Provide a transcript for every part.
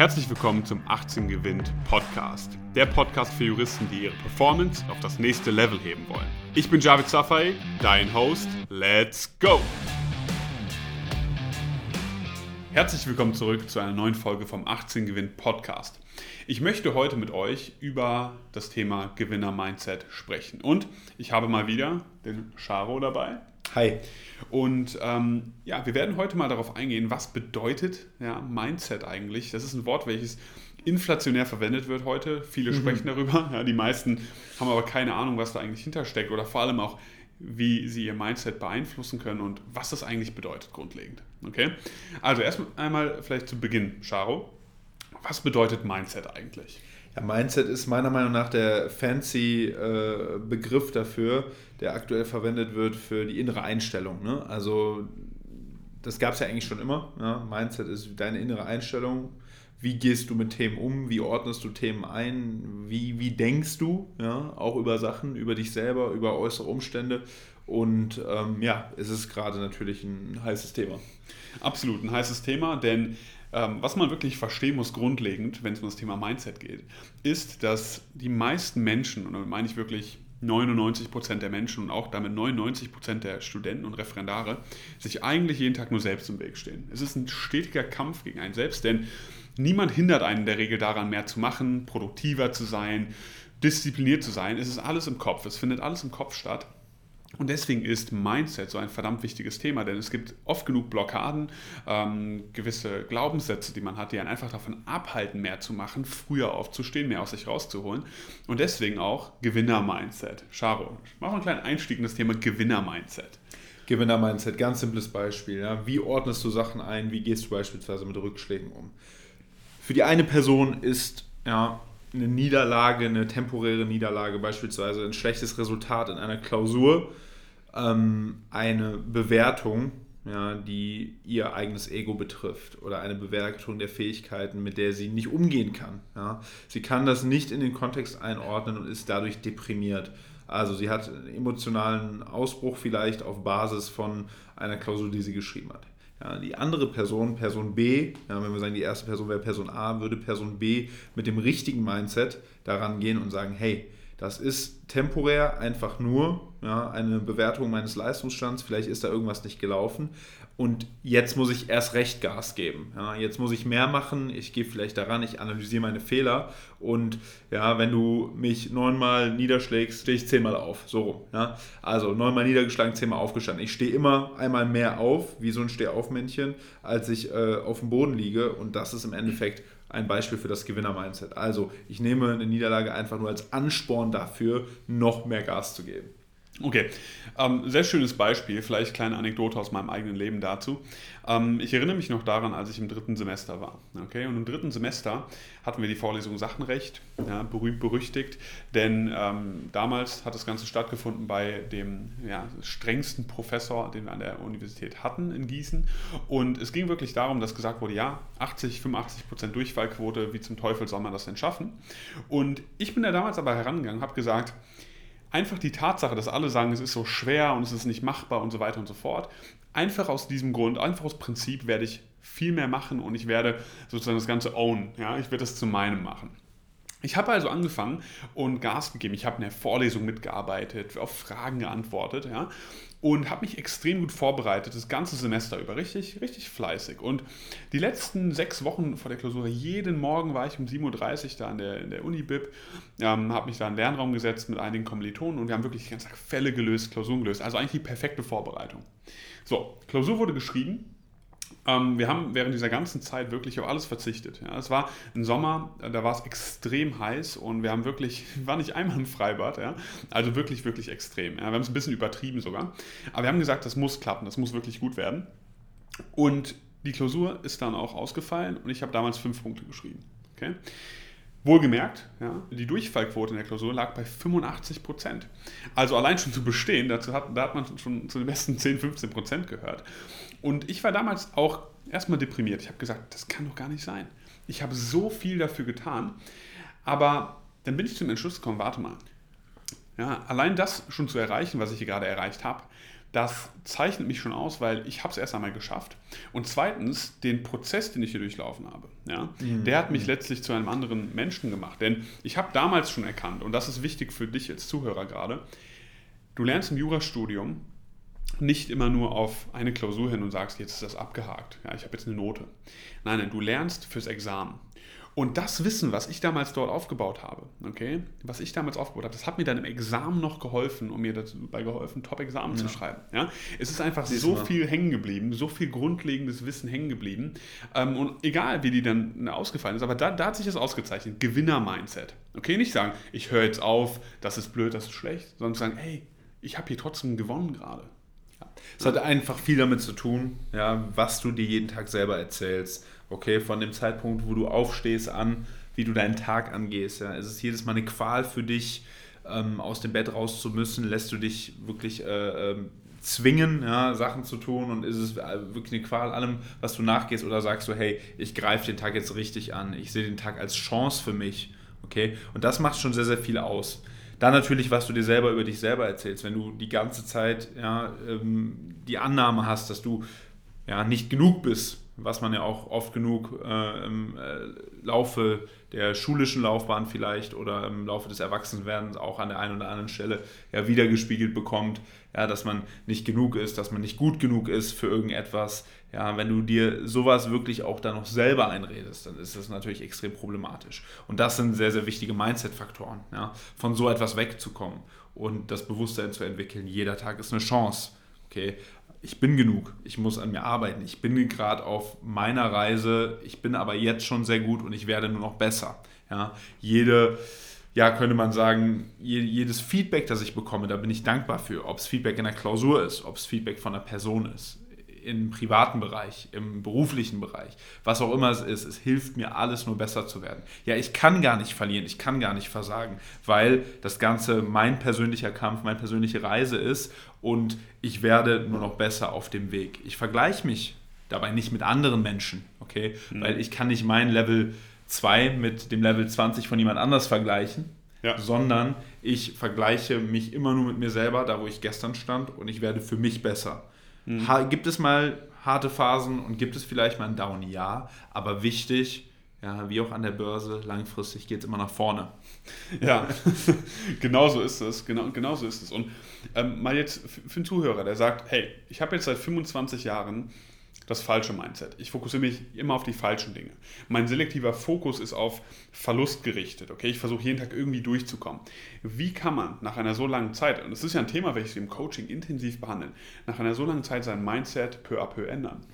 Herzlich willkommen zum 18 Gewinnt Podcast. Der Podcast für Juristen, die ihre Performance auf das nächste Level heben wollen. Ich bin Javid Safai, dein Host. Let's go! Herzlich willkommen zurück zu einer neuen Folge vom 18 Gewinnt Podcast. Ich möchte heute mit euch über das Thema Gewinner-Mindset sprechen. Und ich habe mal wieder den Charo dabei. Hi. Und ähm, ja, wir werden heute mal darauf eingehen, was bedeutet ja, Mindset eigentlich. Das ist ein Wort, welches inflationär verwendet wird heute. Viele mhm. sprechen darüber. Ja, die meisten haben aber keine Ahnung, was da eigentlich hintersteckt oder vor allem auch, wie sie ihr Mindset beeinflussen können und was das eigentlich bedeutet grundlegend. Okay? Also erst einmal vielleicht zu Beginn, Charo. Was bedeutet Mindset eigentlich? Ja, Mindset ist meiner Meinung nach der fancy äh, Begriff dafür, der aktuell verwendet wird für die innere Einstellung. Ne? Also das gab es ja eigentlich schon immer. Ja? Mindset ist deine innere Einstellung. Wie gehst du mit Themen um? Wie ordnest du Themen ein? Wie, wie denkst du? Ja? Auch über Sachen, über dich selber, über äußere Umstände. Und ähm, ja, es ist gerade natürlich ein heißes Thema. Absolut ein heißes Thema, denn was man wirklich verstehen muss, grundlegend, wenn es um das Thema Mindset geht, ist, dass die meisten Menschen, und damit meine ich wirklich 99 Prozent der Menschen und auch damit 99 Prozent der Studenten und Referendare, sich eigentlich jeden Tag nur selbst im Weg stehen. Es ist ein stetiger Kampf gegen einen selbst, denn niemand hindert einen in der Regel daran, mehr zu machen, produktiver zu sein, diszipliniert zu sein. Es ist alles im Kopf, es findet alles im Kopf statt. Und deswegen ist Mindset so ein verdammt wichtiges Thema, denn es gibt oft genug Blockaden, ähm, gewisse Glaubenssätze, die man hat, die einen einfach davon abhalten, mehr zu machen, früher aufzustehen, mehr aus sich rauszuholen. Und deswegen auch Gewinner-Mindset. Charo, machen wir einen kleinen Einstieg in das Thema Gewinner-Mindset. Gewinner-Mindset, ganz simples Beispiel. Ja. Wie ordnest du Sachen ein? Wie gehst du beispielsweise mit Rückschlägen um? Für die eine Person ist ja, eine Niederlage, eine temporäre Niederlage, beispielsweise ein schlechtes Resultat in einer Klausur, ähm, eine Bewertung, ja, die ihr eigenes Ego betrifft oder eine Bewertung der Fähigkeiten, mit der sie nicht umgehen kann. Ja. Sie kann das nicht in den Kontext einordnen und ist dadurch deprimiert. Also sie hat einen emotionalen Ausbruch vielleicht auf Basis von einer Klausur, die sie geschrieben hat. Ja, die andere Person, Person B, ja, wenn wir sagen, die erste Person wäre Person A, würde Person B mit dem richtigen Mindset daran gehen und sagen, hey, das ist temporär einfach nur ja, eine Bewertung meines Leistungsstands, vielleicht ist da irgendwas nicht gelaufen und jetzt muss ich erst recht Gas geben. Ja, jetzt muss ich mehr machen, ich gehe vielleicht daran, ich analysiere meine Fehler und ja, wenn du mich neunmal niederschlägst, stehe ich zehnmal auf. So rum. Ja. Also neunmal niedergeschlagen, zehnmal aufgestanden. Ich stehe immer einmal mehr auf, wie so ein Stehaufmännchen, als ich äh, auf dem Boden liege und das ist im Endeffekt ein Beispiel für das Gewinner-Mindset. Also ich nehme eine Niederlage einfach nur als Ansporn dafür, noch mehr Gas zu geben. Okay, ähm, sehr schönes Beispiel, vielleicht kleine Anekdote aus meinem eigenen Leben dazu. Ähm, ich erinnere mich noch daran, als ich im dritten Semester war. Okay, und im dritten Semester hatten wir die Vorlesung Sachenrecht, ja, berühmt berüchtigt, denn ähm, damals hat das Ganze stattgefunden bei dem ja, strengsten Professor, den wir an der Universität hatten in Gießen. Und es ging wirklich darum, dass gesagt wurde, ja, 80, 85 Prozent Durchfallquote, wie zum Teufel soll man das denn schaffen? Und ich bin da damals aber herangegangen, habe gesagt, einfach die Tatsache, dass alle sagen, es ist so schwer und es ist nicht machbar und so weiter und so fort, einfach aus diesem Grund, einfach aus Prinzip werde ich viel mehr machen und ich werde sozusagen das Ganze own. Ja? Ich werde das zu meinem machen. Ich habe also angefangen und Gas gegeben. Ich habe in der Vorlesung mitgearbeitet, auf Fragen geantwortet, ja, und habe mich extrem gut vorbereitet, das ganze Semester über, richtig, richtig fleißig. Und die letzten sechs Wochen vor der Klausur, jeden Morgen war ich um 7.30 Uhr da in der, in der Uni-Bib, ähm, habe mich da in den Lernraum gesetzt mit einigen Kommilitonen und wir haben wirklich die ganze Tag Fälle gelöst, Klausuren gelöst. Also eigentlich die perfekte Vorbereitung. So, Klausur wurde geschrieben ähm, wir haben während dieser ganzen Zeit wirklich auf alles verzichtet. Ja, es war ein Sommer, da war es extrem heiß und wir haben wirklich, war nicht einmal im Freibad, ja, also wirklich, wirklich extrem. Ja, wir haben es ein bisschen übertrieben sogar. Aber wir haben gesagt, das muss klappen, das muss wirklich gut werden. Und die Klausur ist dann auch ausgefallen und ich habe damals fünf Punkte geschrieben. Okay? Wohlgemerkt, ja, die Durchfallquote in der Klausur lag bei 85 Prozent. Also allein schon zu bestehen, dazu hat, da hat man schon zu den besten 10, 15 Prozent gehört. Und ich war damals auch erstmal deprimiert. Ich habe gesagt, das kann doch gar nicht sein. Ich habe so viel dafür getan. Aber dann bin ich zum Entschluss gekommen, warte mal. Ja, allein das schon zu erreichen, was ich hier gerade erreicht habe, das zeichnet mich schon aus, weil ich habe es erst einmal geschafft. Und zweitens, den Prozess, den ich hier durchlaufen habe, ja, mhm. der hat mich letztlich zu einem anderen Menschen gemacht. Denn ich habe damals schon erkannt, und das ist wichtig für dich als Zuhörer gerade, du lernst im Jurastudium nicht immer nur auf eine Klausur hin und sagst, jetzt ist das abgehakt, ja, ich habe jetzt eine Note. Nein, nein, du lernst fürs Examen. Und das Wissen, was ich damals dort aufgebaut habe, okay, was ich damals aufgebaut habe, das hat mir dann im Examen noch geholfen, um mir dabei geholfen, Top-Examen ja. zu schreiben. Ja? Es ist einfach so mal. viel hängen geblieben, so viel grundlegendes Wissen hängen geblieben. Ähm, und egal, wie die dann ausgefallen ist, aber da, da hat sich das ausgezeichnet. Gewinner-Mindset. Okay, nicht sagen, ich höre jetzt auf, das ist blöd, das ist schlecht, sondern sagen, hey, ich habe hier trotzdem gewonnen gerade. Es hat einfach viel damit zu tun, ja, was du dir jeden Tag selber erzählst. Okay, von dem Zeitpunkt, wo du aufstehst, an, wie du deinen Tag angehst. Ja. Es ist jedes Mal eine Qual für dich, ähm, aus dem Bett raus zu müssen. Lässt du dich wirklich äh, äh, zwingen, ja, Sachen zu tun und ist es äh, wirklich eine Qual allem, was du nachgehst oder sagst du, hey, ich greife den Tag jetzt richtig an. Ich sehe den Tag als Chance für mich. Okay, und das macht schon sehr, sehr viel aus. Dann natürlich, was du dir selber über dich selber erzählst. Wenn du die ganze Zeit ja, ähm, die Annahme hast, dass du ja, nicht genug bist, was man ja auch oft genug äh, im äh, Laufe der schulischen Laufbahn vielleicht oder im Laufe des Erwachsenwerdens auch an der einen oder anderen Stelle ja wiedergespiegelt bekommt, ja, dass man nicht genug ist, dass man nicht gut genug ist für irgendetwas. Ja, wenn du dir sowas wirklich auch dann noch selber einredest, dann ist das natürlich extrem problematisch. Und das sind sehr, sehr wichtige Mindset-Faktoren, ja, von so etwas wegzukommen und das Bewusstsein zu entwickeln. Jeder Tag ist eine Chance. Okay, ich bin genug, ich muss an mir arbeiten, ich bin gerade auf meiner Reise, ich bin aber jetzt schon sehr gut und ich werde nur noch besser. Ja, jede, ja, könnte man sagen, jedes Feedback, das ich bekomme, da bin ich dankbar für, ob es Feedback in der Klausur ist, ob es Feedback von einer Person ist im privaten Bereich, im beruflichen Bereich, was auch immer es ist, es hilft mir alles nur besser zu werden. Ja, ich kann gar nicht verlieren, ich kann gar nicht versagen, weil das Ganze mein persönlicher Kampf, meine persönliche Reise ist und ich werde nur noch besser auf dem Weg. Ich vergleiche mich dabei nicht mit anderen Menschen, okay? Mhm. Weil ich kann nicht mein Level 2 mit dem Level 20 von jemand anders vergleichen, ja. sondern ich vergleiche mich immer nur mit mir selber, da wo ich gestern stand und ich werde für mich besser. Mhm. Gibt es mal harte Phasen und gibt es vielleicht mal einen Down? Ja, aber wichtig, ja, wie auch an der Börse, langfristig geht es immer nach vorne. Ja, genau so ist es. Genau, genau so ist es. Und ähm, mal jetzt für einen Zuhörer, der sagt, hey, ich habe jetzt seit 25 Jahren das falsche Mindset. Ich fokussiere mich immer auf die falschen Dinge. Mein selektiver Fokus ist auf Verlust gerichtet. Okay, ich versuche jeden Tag irgendwie durchzukommen. Wie kann man nach einer so langen Zeit, und das ist ja ein Thema, welches wir im Coaching intensiv behandeln, nach einer so langen Zeit sein Mindset peu à peu ändern?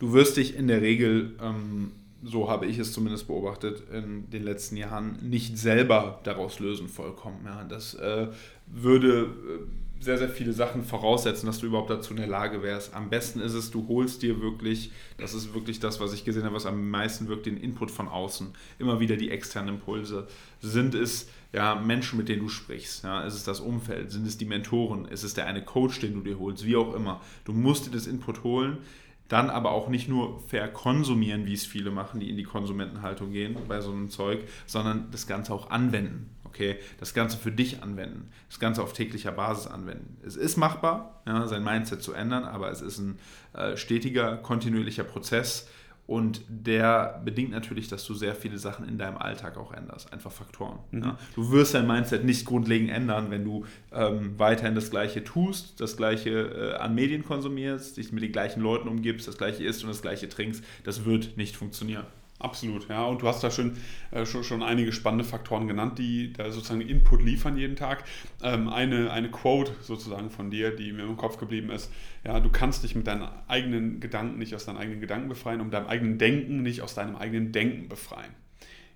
Du wirst dich in der Regel, ähm, so habe ich es zumindest beobachtet, in den letzten Jahren nicht selber daraus lösen vollkommen. Ja, das äh, würde äh, sehr, sehr viele Sachen voraussetzen, dass du überhaupt dazu in der Lage wärst. Am besten ist es, du holst dir wirklich, das ist wirklich das, was ich gesehen habe, was am meisten wirkt, den Input von außen. Immer wieder die externen Impulse. Sind es ja, Menschen, mit denen du sprichst? Ja, ist es das Umfeld? Sind es die Mentoren? Ist es der eine Coach, den du dir holst? Wie auch immer. Du musst dir das Input holen dann aber auch nicht nur verkonsumieren, wie es viele machen, die in die Konsumentenhaltung gehen bei so einem Zeug, sondern das Ganze auch anwenden. Okay, das Ganze für dich anwenden, das Ganze auf täglicher Basis anwenden. Es ist machbar, ja, sein Mindset zu ändern, aber es ist ein äh, stetiger, kontinuierlicher Prozess, und der bedingt natürlich, dass du sehr viele Sachen in deinem Alltag auch änderst. Einfach Faktoren. Mhm. Ja. Du wirst dein Mindset nicht grundlegend ändern, wenn du ähm, weiterhin das Gleiche tust, das Gleiche äh, an Medien konsumierst, dich mit den gleichen Leuten umgibst, das Gleiche isst und das Gleiche trinkst. Das wird nicht funktionieren. Absolut, ja. Und du hast da schon, äh, schon, schon einige spannende Faktoren genannt, die da sozusagen Input liefern jeden Tag. Ähm, eine, eine Quote sozusagen von dir, die mir im Kopf geblieben ist. Ja, du kannst dich mit deinen eigenen Gedanken nicht aus deinen eigenen Gedanken befreien und deinem eigenen Denken nicht aus deinem eigenen Denken befreien.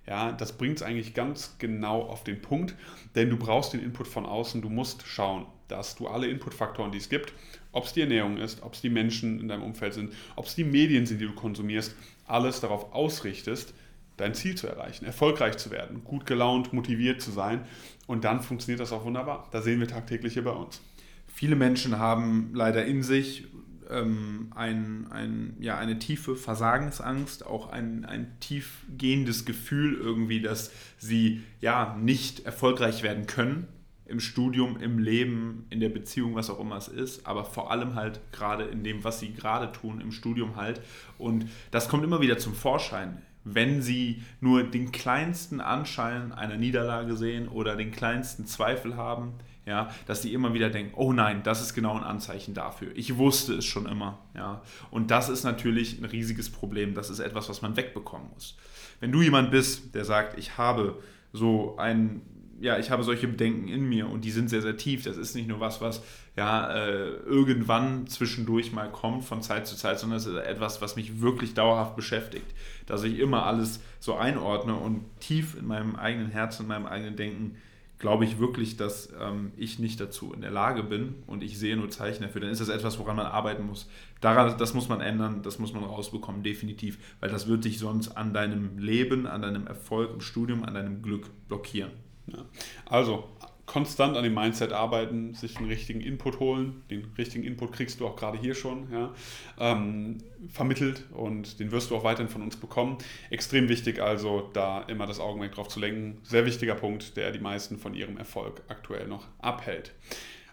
Ja, das bringt es eigentlich ganz genau auf den Punkt, denn du brauchst den Input von außen. Du musst schauen, dass du alle Inputfaktoren, die es gibt, ob es die Ernährung ist, ob es die Menschen in deinem Umfeld sind, ob es die Medien sind, die du konsumierst, alles darauf ausrichtest, dein Ziel zu erreichen, erfolgreich zu werden, gut gelaunt, motiviert zu sein. Und dann funktioniert das auch wunderbar. Da sehen wir tagtäglich hier bei uns. Viele Menschen haben leider in sich ähm, ein, ein, ja, eine tiefe Versagensangst, auch ein, ein tiefgehendes Gefühl irgendwie, dass sie ja nicht erfolgreich werden können im Studium, im Leben, in der Beziehung, was auch immer es ist, aber vor allem halt gerade in dem, was sie gerade tun, im Studium halt. Und das kommt immer wieder zum Vorschein wenn sie nur den kleinsten Anschein einer Niederlage sehen oder den kleinsten Zweifel haben, ja, dass sie immer wieder denken, oh nein, das ist genau ein Anzeichen dafür. Ich wusste es schon immer, ja. Und das ist natürlich ein riesiges Problem. Das ist etwas, was man wegbekommen muss. Wenn du jemand bist, der sagt, ich habe so ein ja, ich habe solche Bedenken in mir und die sind sehr, sehr tief. Das ist nicht nur was, was ja äh, irgendwann zwischendurch mal kommt von Zeit zu Zeit, sondern es ist etwas, was mich wirklich dauerhaft beschäftigt. Dass ich immer alles so einordne und tief in meinem eigenen Herzen, in meinem eigenen Denken glaube ich wirklich, dass ähm, ich nicht dazu in der Lage bin und ich sehe nur Zeichen dafür, dann ist das etwas, woran man arbeiten muss. Daran, das muss man ändern, das muss man rausbekommen, definitiv, weil das wird dich sonst an deinem Leben, an deinem Erfolg im Studium, an deinem Glück blockieren. Ja. Also konstant an dem Mindset arbeiten, sich den richtigen Input holen. Den richtigen Input kriegst du auch gerade hier schon ja, ähm, vermittelt und den wirst du auch weiterhin von uns bekommen. Extrem wichtig also, da immer das Augenmerk drauf zu lenken. Sehr wichtiger Punkt, der die meisten von ihrem Erfolg aktuell noch abhält.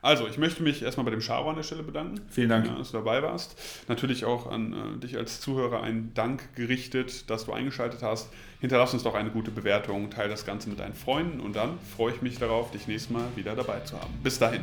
Also, ich möchte mich erstmal bei dem Charo an der Stelle bedanken. Vielen Dank. Ja, dass du dabei warst. Natürlich auch an äh, dich als Zuhörer ein Dank gerichtet, dass du eingeschaltet hast. Hinterlass uns doch eine gute Bewertung, teile das Ganze mit deinen Freunden und dann freue ich mich darauf, dich nächstes Mal wieder dabei zu haben. Bis dahin.